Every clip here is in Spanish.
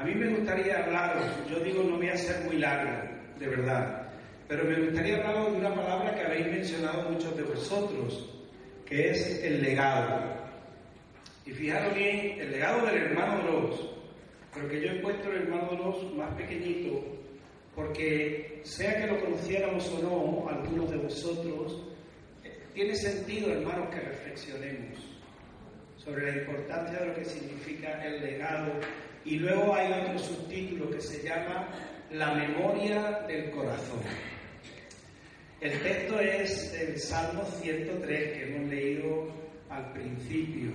A mí me gustaría hablaros, yo digo no voy a ser muy largo, de verdad, pero me gustaría hablaros de una palabra que habéis mencionado muchos de vosotros, que es el legado. Y fijaros bien, el legado del hermano Dross, pero que yo he puesto el hermano Dross más pequeñito, porque sea que lo conociéramos o no, algunos de vosotros, tiene sentido, hermanos, que reflexionemos sobre la importancia de lo que significa el legado y luego hay otro subtítulo que se llama La memoria del corazón. El texto es el Salmo 103 que hemos leído al principio.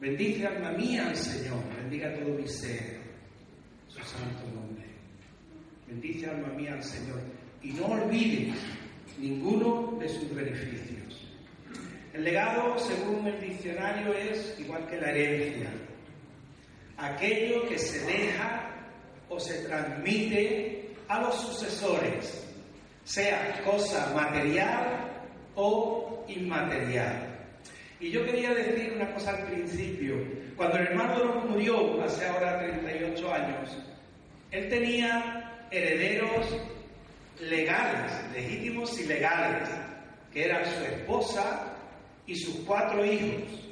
Bendice alma mía al Señor, bendiga todo mi ser, su santo nombre. Bendice alma mía al Señor y no olvides ninguno de sus beneficios. El legado, según el diccionario, es igual que la herencia, aquello que se deja o se transmite a los sucesores, sea cosa material o inmaterial. Y yo quería decir una cosa al principio. Cuando el hermano murió, hace ahora 38 años, él tenía herederos legales, legítimos y legales, que eran su esposa y sus cuatro hijos.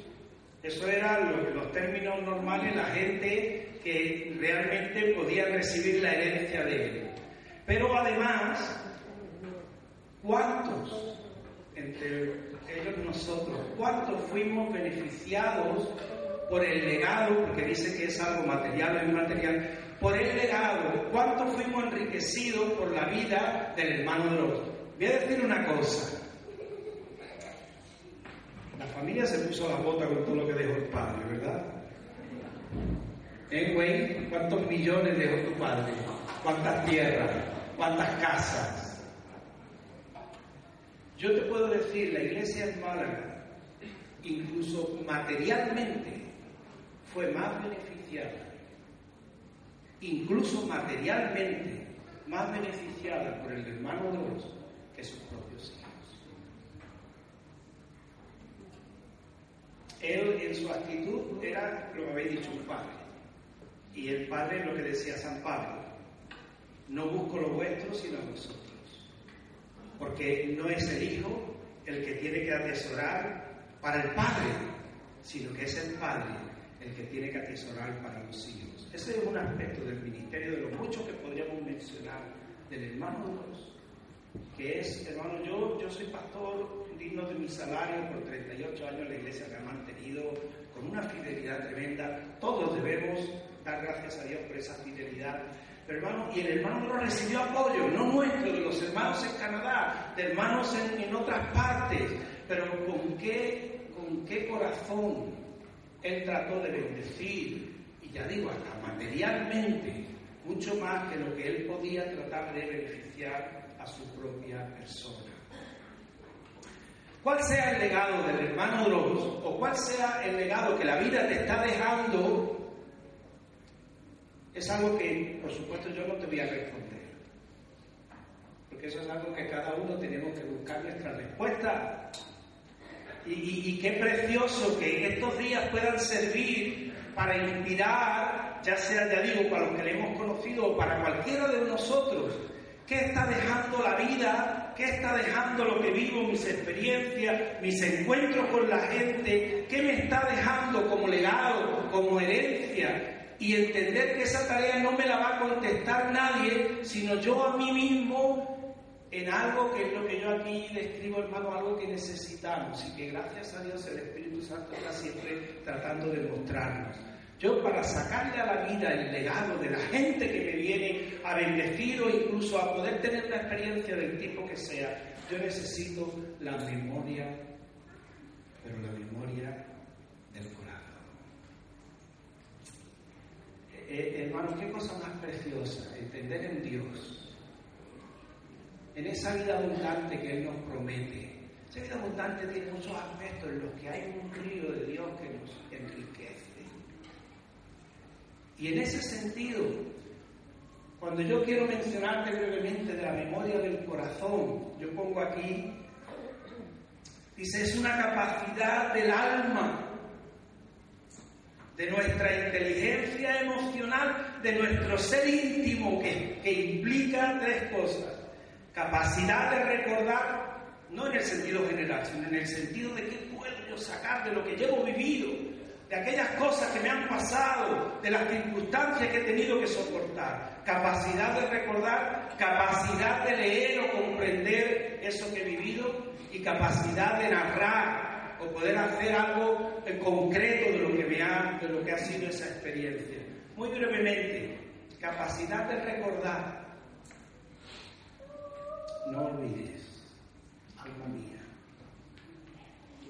Eso eran los, términos normales, la gente que realmente podía recibir la herencia de él. Pero además, ¿cuántos entre ellos nosotros, cuántos fuimos beneficiados por el legado, porque dice que es algo material o inmaterial, por el legado, cuántos fuimos enriquecidos por la vida del hermano de los. Voy a decir una cosa, la familia se puso la bota con todo lo que dejó el padre, ¿verdad? ¿Eh, güey? ¿Cuántos millones dejó tu padre? ¿Cuántas tierras? ¿Cuántas casas? Yo te puedo decir, la iglesia en Málaga, incluso materialmente, fue más beneficiada, incluso materialmente, más beneficiada por el hermano Dios que sus propios hijos. Él en su actitud era lo que habéis dicho, un padre. Y el padre es lo que decía San Pablo, no busco lo vuestro sino a vosotros. Porque no es el hijo el que tiene que atesorar para el padre, sino que es el padre el que tiene que atesorar para los hijos. Ese es un aspecto del ministerio de los muchos que podríamos mencionar del hermano Dios, que es, hermano, yo, yo soy pastor digno de mi salario, por 38 años la iglesia me ha mantenido con una fidelidad tremenda. Todos debemos dar gracias a Dios por esa fidelidad. Pero hermano, y el hermano no recibió apoyo, no nuestro, de los hermanos en Canadá, de hermanos en, en otras partes, pero con qué, con qué corazón él trató de bendecir, y ya digo, hasta materialmente, mucho más que lo que él podía tratar de beneficiar a su propia persona. Cuál sea el legado del hermano Dross o cuál sea el legado que la vida te está dejando, es algo que, por supuesto, yo no te voy a responder. Porque eso es algo que cada uno tenemos que buscar nuestra respuesta. Y, y, y qué precioso que estos días puedan servir para inspirar, ya sea, ya digo, para los que le hemos conocido o para cualquiera de nosotros, ¿Qué está dejando la vida? ¿Qué está dejando lo que vivo, mis experiencias, mis encuentros con la gente? ¿Qué me está dejando como legado, como herencia? Y entender que esa tarea no me la va a contestar nadie, sino yo a mí mismo en algo que es lo que yo aquí describo, hermano, algo que necesitamos y que gracias a Dios el Espíritu Santo está siempre tratando de mostrarnos. Yo para sacarle a la vida el legado de la gente que me viene a bendecir o incluso a poder tener una experiencia del tipo que sea, yo necesito la memoria, pero la memoria del corazón. Eh, eh, hermanos, qué cosa más preciosa, entender en Dios, en esa vida abundante que Él nos promete. Esa vida abundante tiene muchos aspectos en los que hay un río de Dios que nos enriquece y en ese sentido, cuando yo quiero mencionarte brevemente de la memoria del corazón, yo pongo aquí, dice, es una capacidad del alma de nuestra inteligencia emocional, de nuestro ser íntimo, que, que implica tres cosas. Capacidad de recordar, no en el sentido general, sino en el sentido de qué puedo yo sacar de lo que llevo vivido, de aquellas cosas que me han pasado, de las circunstancias que he tenido que soportar. Capacidad de recordar, capacidad de leer o comprender eso que he vivido y capacidad de narrar o poder hacer algo concreto de lo que me ha, de lo que ha sido esa experiencia. Muy brevemente, capacidad de recordar. No olvides, alma mía,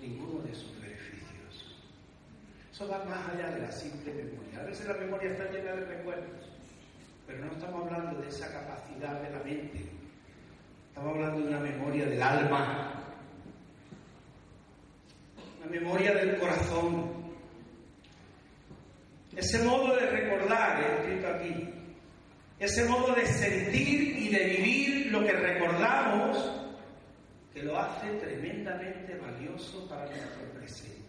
ninguno de beneficios. Eso va más allá de la simple memoria. A veces la memoria está llena de recuerdos, pero no estamos hablando de esa capacidad de la mente. Estamos hablando de una memoria del alma, la memoria del corazón. Ese modo de recordar, he escrito aquí, ese modo de sentir y de vivir lo que recordamos, que lo hace tremendamente valioso para nuestro presente.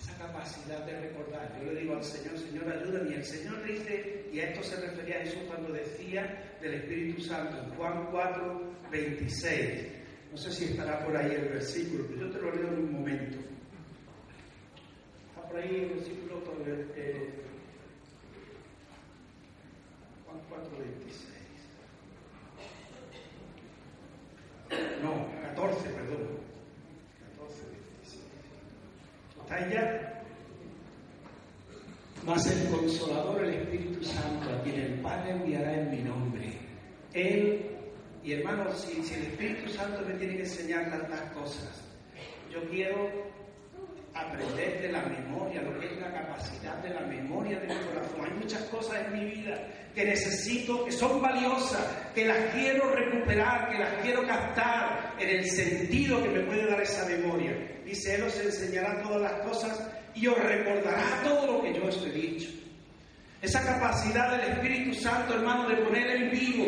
Esa capacidad de recordar. Yo le digo al Señor, Señor, ayúdame. Y el Señor dice, y a esto se refería a Jesús cuando decía del Espíritu Santo en Juan 4, 26. No sé si estará por ahí el versículo, pero yo te lo leo en un momento. Está por ahí el versículo eh, Juan 4, 26. No, 14, perdón. 14, 26. ¿Está ahí ya? Mas el Consolador, el Espíritu Santo, a quien el Padre enviará en mi nombre, Él y hermanos, si, el Espíritu Santo me tiene que enseñar tantas cosas, yo quiero aprender de la memoria, lo que es la capacidad de la memoria de mi corazón. Hay muchas cosas en mi vida que necesito, que son valiosas, que las quiero recuperar, que las quiero captar en el sentido que me puede dar esa memoria. Dice, Él os enseñará todas las cosas y os recordará todo lo que yo os he dicho. Esa capacidad del Espíritu Santo, hermano, de poner en vivo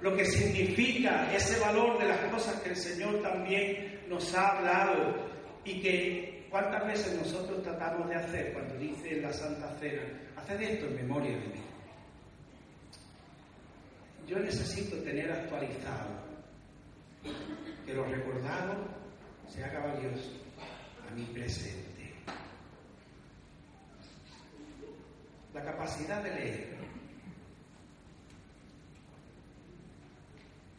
lo que significa ese valor de las cosas que el Señor también nos ha hablado y que cuántas veces nosotros tratamos de hacer cuando dice la Santa Cena, hacer esto en memoria de mí. Yo necesito tener actualizado que lo recordado se haga valioso a mi presente. La capacidad de leer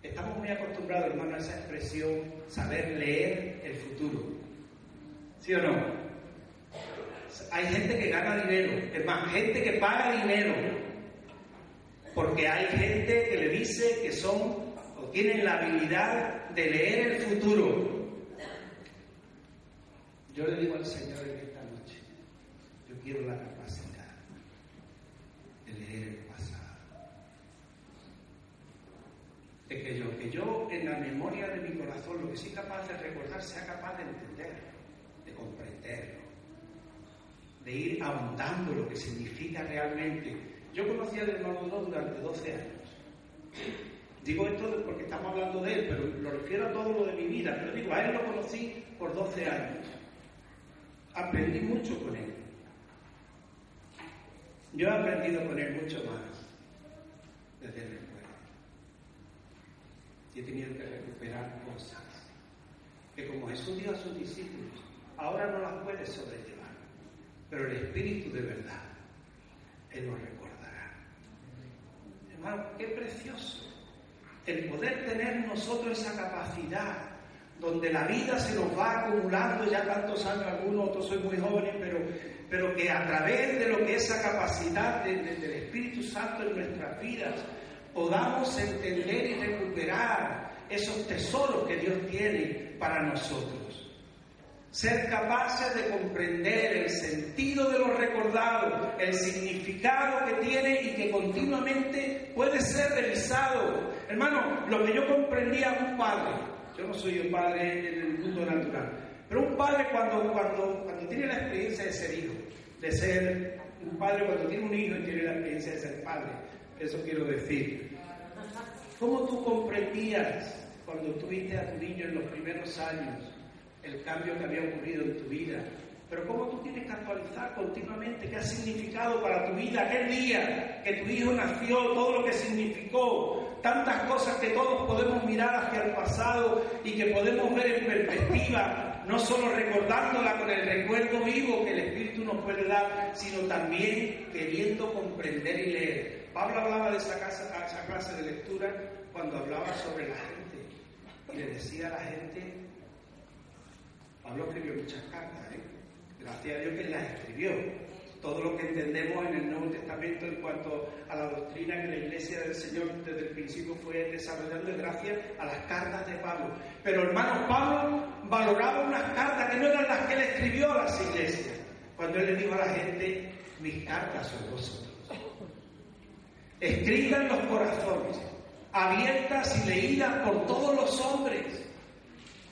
Estamos muy acostumbrados, hermano, a esa expresión, saber leer el futuro. ¿Sí o no? Hay gente que gana dinero, es gente que paga dinero, porque hay gente que le dice que son o tienen la habilidad de leer el futuro. Yo le digo al Señor en esta noche, yo quiero la capacidad de leer el de que yo, que yo en la memoria de mi corazón, lo que soy capaz de recordar, sea capaz de entenderlo, de comprenderlo, de ir ahondando lo que significa realmente. Yo conocí al hermano Dios durante 12 años. Digo esto porque estamos hablando de él, pero lo refiero a todo lo de mi vida. Pero digo, a él lo conocí por 12 años. Aprendí mucho con él. Yo he aprendido con él mucho más desde el y he que recuperar cosas que como Jesús dio a sus discípulos, ahora no las puede sobrellevar, pero el Espíritu de verdad, Él nos recordará. Hermano, qué precioso el poder tener nosotros esa capacidad donde la vida se nos va acumulando ya tantos años, algunos, otros soy muy jóvenes, pero, pero que a través de lo que esa capacidad del Espíritu Santo en nuestras vidas podamos entender y recuperar esos tesoros que Dios tiene para nosotros. ser capaces de comprender el sentido de lo recordado, el significado que tiene y que continuamente puede ser revisado. Hermano, lo que yo comprendía un padre, yo no soy un padre en el mundo natural, pero un padre cuando, cuando, cuando tiene la experiencia de ser hijo, de ser un padre cuando tiene un hijo y tiene la experiencia de ser padre, eso quiero decir. ¿Cómo tú comprendías cuando tuviste a tu niño en los primeros años el cambio que había ocurrido en tu vida. Pero cómo tú tienes que actualizar continuamente qué ha significado para tu vida aquel día que tu hijo nació, todo lo que significó, tantas cosas que todos podemos mirar hacia el pasado y que podemos ver en perspectiva, no solo recordándola con el recuerdo vivo que el Espíritu nos puede dar, sino también queriendo comprender y leer. Pablo hablaba de esa, esa clase de lectura cuando hablaba sobre la gente y le decía a la gente Pablo escribió muchas cartas, ¿eh? gracias a Dios que las escribió. Todo lo que entendemos en el Nuevo Testamento en cuanto a la doctrina que la Iglesia del Señor desde el principio fue desarrollando gracias a las cartas de Pablo. Pero hermano, Pablo valoraba unas cartas que no eran las que él escribió a las iglesias. Cuando él le dijo a la gente, mis cartas son vosotros. Escritas en los corazones, abiertas y leídas por todos los hombres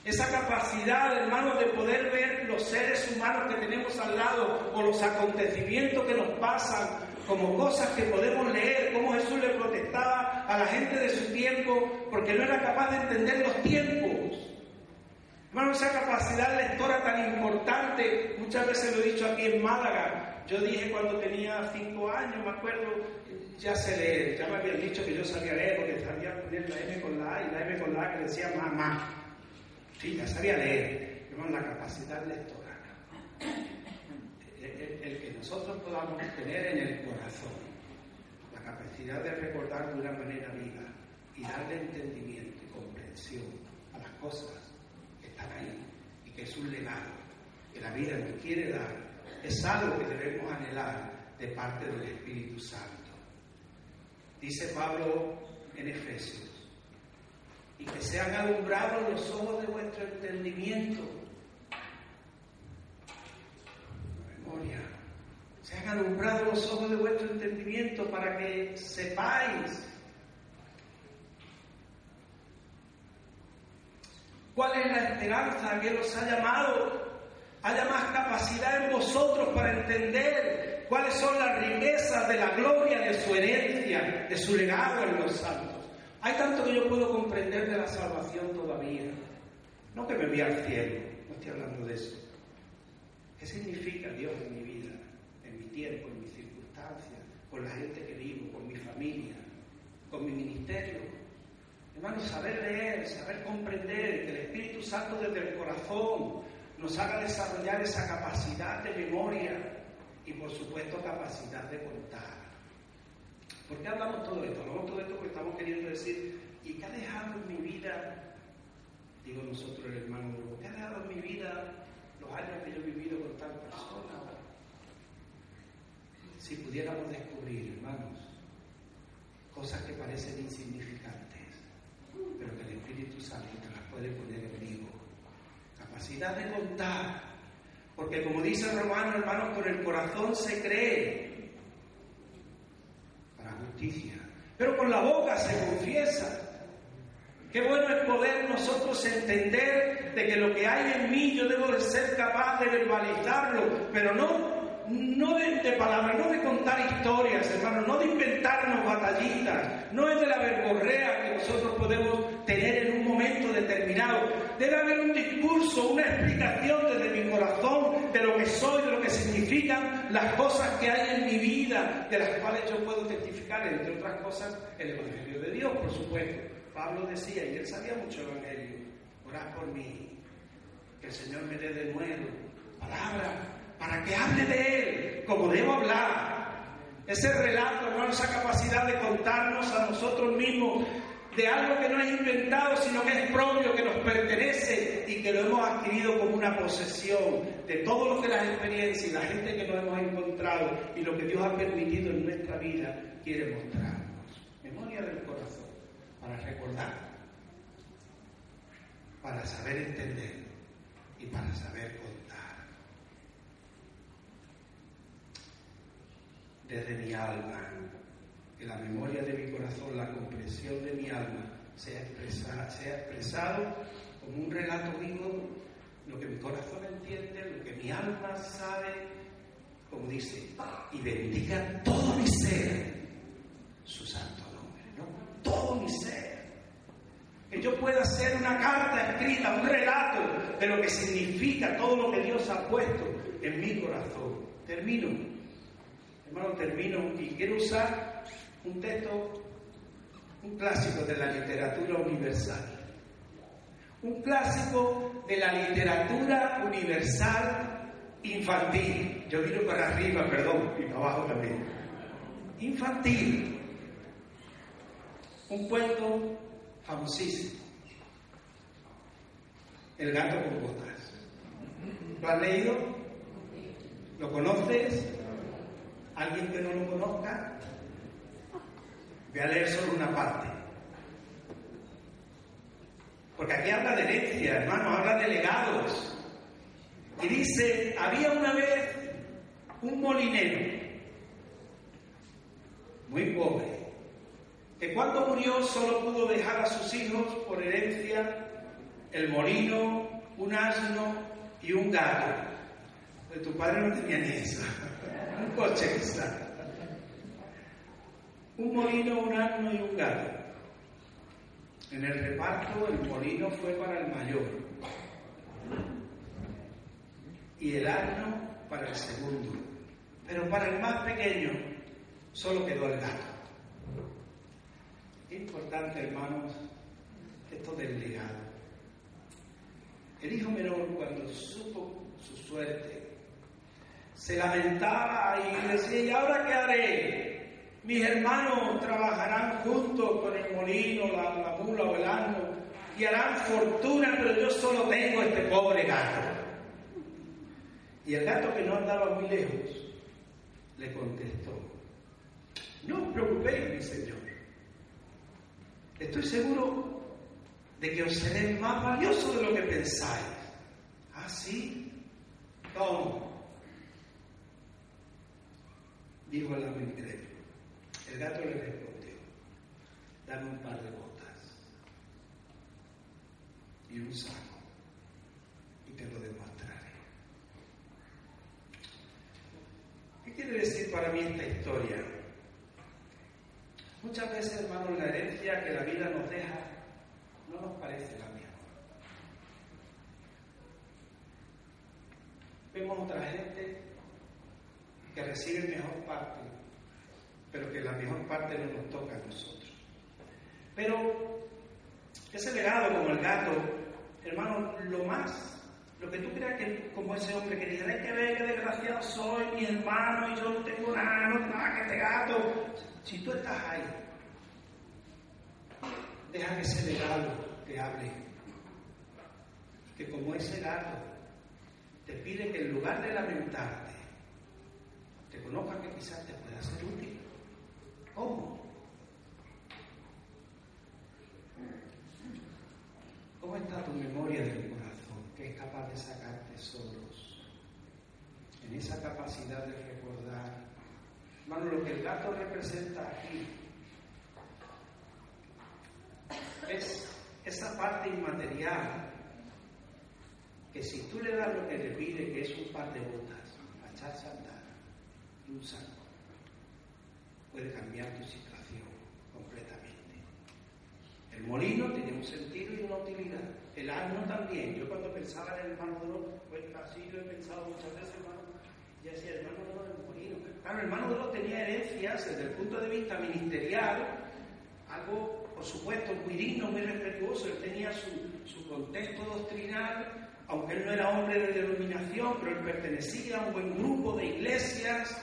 esa capacidad, hermano, de poder ver los seres humanos que tenemos al lado o los acontecimientos que nos pasan como cosas que podemos leer, cómo Jesús le protestaba a la gente de su tiempo porque no era capaz de entender los tiempos. Hermano, esa capacidad lectora tan importante, muchas veces lo he dicho aquí en Málaga, yo dije cuando tenía cinco años, me acuerdo, ya sé leer, ya me habían dicho que yo sabía leer porque sabía poner la M con la A y la M con la A que decía mamá. Sí, ya sabía leer, pero la capacidad lectora. El, que nosotros podamos tener en el corazón la capacidad de recordar de una manera viva y darle entendimiento y comprensión a las cosas que están ahí y que es un legado que la vida nos quiere dar, es algo que debemos anhelar de parte del Espíritu Santo. Dice Pablo en Efesios, y que sean alumbrados los ojos de vuestro entendimiento. Memoria. Sean alumbrados los ojos de vuestro entendimiento para que sepáis cuál es la esperanza que os ha llamado. Haya más capacidad en vosotros para entender cuáles son las riquezas de la gloria de su herencia, de su legado en los santos. Hay tanto que yo puedo comprender de la salvación todavía. No que me voy al cielo, no estoy hablando de eso. ¿Qué significa Dios en mi vida, en mi tiempo, en mis circunstancias, con la gente que vivo, con mi familia, con mi ministerio? Hermanos, saber leer, saber comprender, que el Espíritu Santo desde el corazón nos haga desarrollar esa capacidad de memoria y por supuesto capacidad de contar. ¿Por qué hablamos todo esto? Hablamos todo esto porque estamos queriendo decir, ¿y qué ha dejado en mi vida? Digo nosotros, el hermano ¿qué ha dejado en mi vida los años que yo he vivido con tal persona? Si pudiéramos descubrir, hermanos, cosas que parecen insignificantes, pero que el Espíritu Santo las puede poner en vivo. Capacidad de contar, porque como dice el romano, hermanos, con el corazón se cree justicia. Pero con la boca se confiesa. Qué bueno es poder nosotros entender de que lo que hay en mí yo debo de ser capaz de verbalizarlo, pero no no de, palabras, no de contar historias, hermano, no de inventarnos batallitas, no es de la verborrea que nosotros podemos tener en un momento determinado. Debe haber un discurso, una explicación desde mi corazón de lo que soy, de lo que significan las cosas que hay en mi vida, de las cuales yo puedo testificar, entre otras cosas, el Evangelio de Dios, por supuesto. Pablo decía, y él sabía mucho Evangelio, orad por mí, que el Señor me dé de nuevo palabra para que hable de Él como debo hablar. Ese relato, hermano, esa capacidad de contarnos a nosotros mismos de algo que no es inventado, sino que es propio, que nos pertenece y que lo hemos adquirido como una posesión de todo lo que las experiencias y la gente que nos hemos encontrado y lo que Dios ha permitido en nuestra vida quiere mostrarnos. Memoria del corazón, para recordar, para saber entender y para saber contar. Desde mi alma, en la memoria de mi corazón, la comprensión de mi alma sea, sea expresado como un relato vivo, lo que mi corazón entiende, lo que mi alma sabe, como dice, y bendiga todo mi ser su santo nombre, ¿no? Todo mi ser que yo pueda hacer una carta escrita, un relato de lo que significa todo lo que Dios ha puesto en mi corazón. Termino, hermano, termino y quiero usar un texto, un clásico de la literatura universal. Un clásico de la literatura universal infantil. Yo miro para arriba, perdón, y para abajo también. Infantil. Un cuento famosísimo. El gato con botas. ¿Lo has leído? ¿Lo conoces? ¿Alguien que no lo conozca? Voy a leer solo una parte. Porque aquí habla de herencia, hermano, habla de legados. Y dice, había una vez un molinero, muy pobre, que cuando murió solo pudo dejar a sus hijos por herencia el molino, un asno y un gato. De tu padre no tenía ni eso, un coche quizá. Un molino, un asno y un gato. En el reparto el molino fue para el mayor y el asno para el segundo. Pero para el más pequeño solo quedó el gato. Importante, hermanos, esto del legado. El hijo menor, cuando supo su suerte, se lamentaba y decía, ¿y ahora qué haré? Mis hermanos trabajarán juntos con el molino, la, la mula o el asno y harán fortuna, pero yo solo tengo este pobre gato. Y el gato que no andaba muy lejos le contestó, no os preocupéis, mi señor. Estoy seguro de que os seré más valioso de lo que pensáis. ¿Ah, sí? Dijo el amigo El gato le respondió, dame un par de botas y un saco y te lo demostraré. ¿Qué quiere decir para mí esta historia? Muchas veces, hermanos, la herencia que la vida nos deja no nos parece la mejor. Vemos otra gente que recibe mejor parte, pero que la mejor parte no nos toca a nosotros. Pero ese legado, como el gato, hermano, lo más, lo que tú creas que como ese hombre que dice, hay que ver qué desgraciado soy, mi hermano, y yo no tengo nada, no nada que este gato, si tú estás ahí, deja que ese legado te hable. Que como ese gato te pide que en lugar de lamentarte, te conozca que quizás te pueda ser útil. ¿Cómo? ¿Cómo está tu memoria del corazón que es capaz de sacar tesoros? En esa capacidad de recordar Hermano, lo que el gato representa aquí es esa parte inmaterial que si tú le das lo que te pide, que es un par de botas, para echarse a andar y un saco, puede cambiar tu situación completamente. El molino tiene un sentido y una utilidad. El asno también. Yo cuando pensaba en el hermano de pues así lo he pensado muchas veces, hermano, y decía, el hermano de el molino. Claro, el hermano de tenía herencias desde el punto de vista ministerial, algo, por supuesto, muy digno, muy respetuoso. Él tenía su, su contexto doctrinal, aunque él no era hombre de denominación, pero él pertenecía a un buen grupo de iglesias.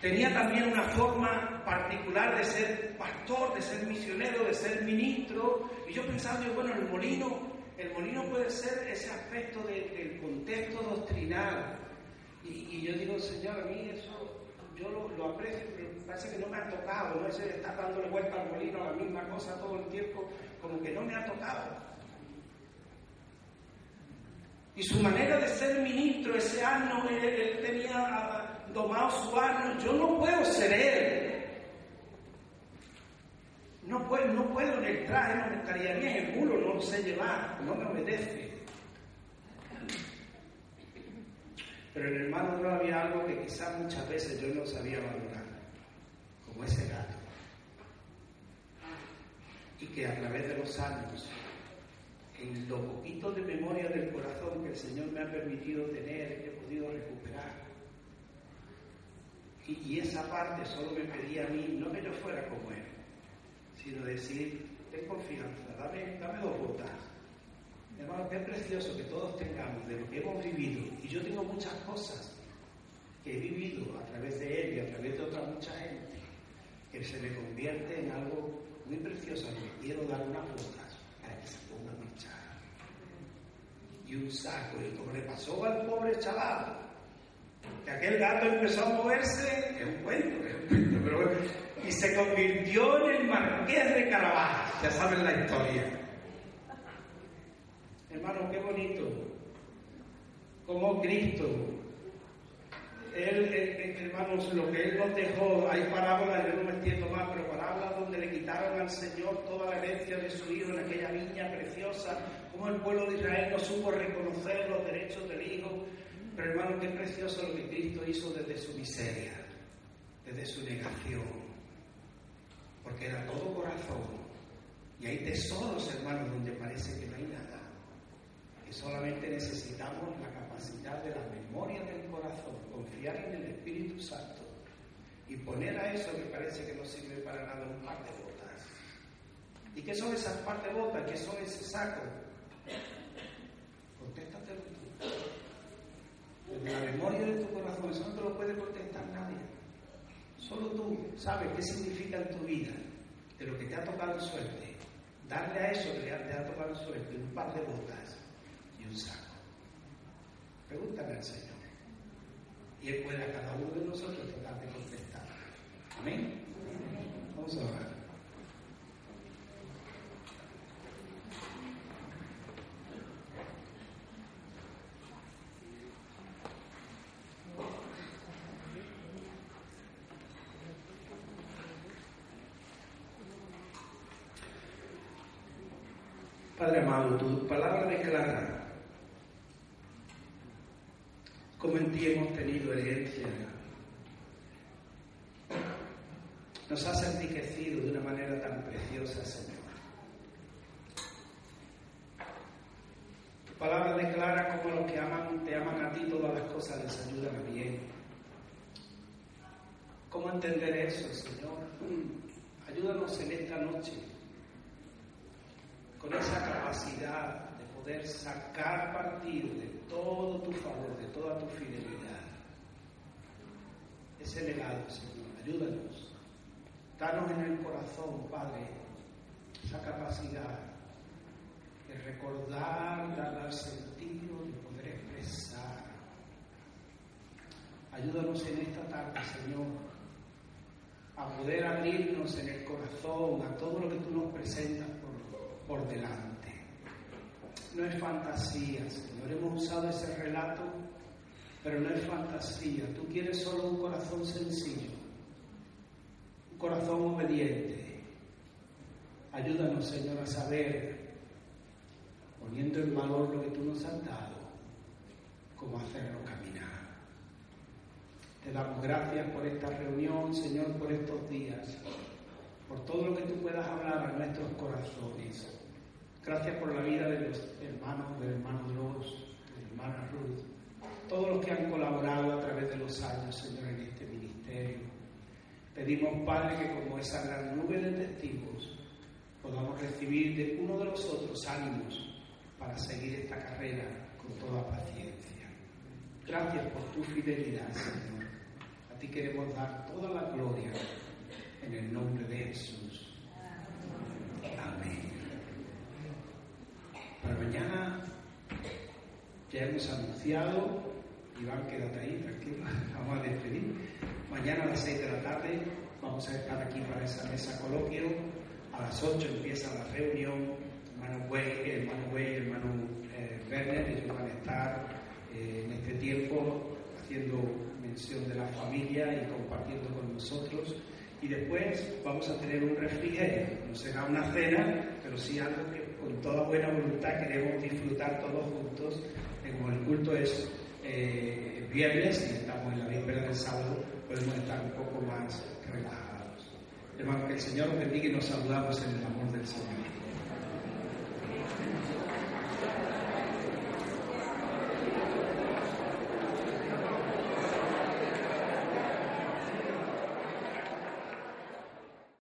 Tenía también una forma particular de ser pastor, de ser misionero, de ser ministro. Y yo pensaba, bueno, el molino, el molino puede ser ese aspecto del contexto doctrinal. Y, yo digo, Señor, a mí eso yo lo, aprecio, pero parece que no me ha tocado, ¿no? Ese estar dándole vuelta al molino a la misma cosa todo el tiempo, como que no me ha tocado. Y su manera de ser ministro, ese tenía domado su año. Yo no puedo ser él. No puedo, no puedo en el traje, no me estaría bien, el culo no lo sé llevar, no me obedece. Pero en el hermano no había algo que quizás muchas veces yo no sabía valorar, como ese gato. Y que a través de los años en lo poquito de memoria del corazón que el Señor me ha permitido tener, he podido recuperar. Y, esa parte solo me pedía a mí, no que yo fuera como Él, sino decir, ten confianza, dame, dame dos botas. Hermano, qué precioso que todos tengamos de lo que hemos vivido. Y yo tengo muchas cosas que he vivido a través de Él y a través de otra mucha gente, que se me convierte en algo muy precioso, que quiero dar unas botas para que se ponga a marchar. Y un saco, y como le pasó al pobre chaval, que aquel gato empezó a moverse, es un cuento, es un cuento, pero bueno, y se convirtió en el marqués de Caravaggio, ya saben la historia. Hermano, qué bonito, como Cristo él, hermanos, lo que él nos dejó, hay parábolas, yo no me entiendo más, pero parábolas donde le quitaron al Señor toda la herencia de su hijo en aquella viña preciosa, como el pueblo de Israel no supo reconocer los derechos del hijo. Pero hermano, qué precioso lo que Cristo hizo desde su miseria, desde su negación, porque era todo corazón. Y hay tesoros, hermanos, donde parece que no hay nada. Que solamente necesitamos la capacidad de la memoria del corazón, confiar en el Espíritu Santo y poner a eso que parece que no sirve para nada un par de botas. ¿Y qué son esas par de botas? ¿Qué son ese saco? Contéstatelo la memoria de tu corazón, eso no te lo puede contestar nadie. Solo tú sabes qué significa en tu vida, de lo que te ha tocado suerte. Darle a eso que te ha tocado suerte un par de botas y un saco. Pregúntale al Señor. Y Él puede a cada uno de nosotros tratar de contestar. Amén. Vamos a orar. Padre amado, tu palabra declara como en ti hemos tenido herencia. Nos has enriquecido de una manera tan preciosa, Señor. Tu palabra declara como los que aman, te aman a ti, todas las cosas les ayudan a bien. ¿Cómo entender eso, Señor? Ayúdanos en esta noche con esa capacidad de poder sacar partido de todo tu favor, de toda tu fidelidad. Ese legado, Señor, ayúdanos. Danos en el corazón, Padre, esa capacidad de recordar, de dar sentido, de poder expresar. Ayúdanos en esta tarde, Señor, a poder abrirnos en el corazón a todo lo que tú nos presentas por, por delante no es fantasía, Señor. Hemos usado ese relato, pero no es fantasía. Tú quieres solo un corazón sencillo, un corazón obediente. Ayúdanos, Señor, a saber, poniendo en valor lo que tú nos has dado, cómo hacerlo caminar. Te damos gracias por esta reunión, Señor, por estos días, por todo lo que tú puedas hablar a nuestros corazones. Gracias por la vida de los hermanos, del hermano Dios, de la hermana Ruth, todos los que han colaborado a través de los años, Señor, en este ministerio. Pedimos, Padre, que como esa gran nube de testigos podamos recibir de uno de los otros ánimos para seguir esta carrera con toda paciencia. Gracias por tu fidelidad, Señor. A ti queremos dar toda la gloria en el nombre de Jesús. Amén. Para mañana ya hemos anunciado, Iván, quédate ahí, tranquilo, vamos a despedir. Mañana a las 6 de la tarde vamos a estar aquí para esa mesa coloquio. A las 8 empieza la reunión. Hermano Way, hermano Way, hermano eh, Werner, ellos van a estar tiempo haciendo mención de la familia y compartiendo con nosotros. Y después vamos a tener un refrigerio, no será una cena, pero sí algo que con toda buena voluntad queremos disfrutar todos juntos, como el culto es eh, viernes y estamos en la víspera del sábado, podemos estar un poco más relajados. Hermano, que el Señor nos bendiga y nos saludamos en el amor del Señor.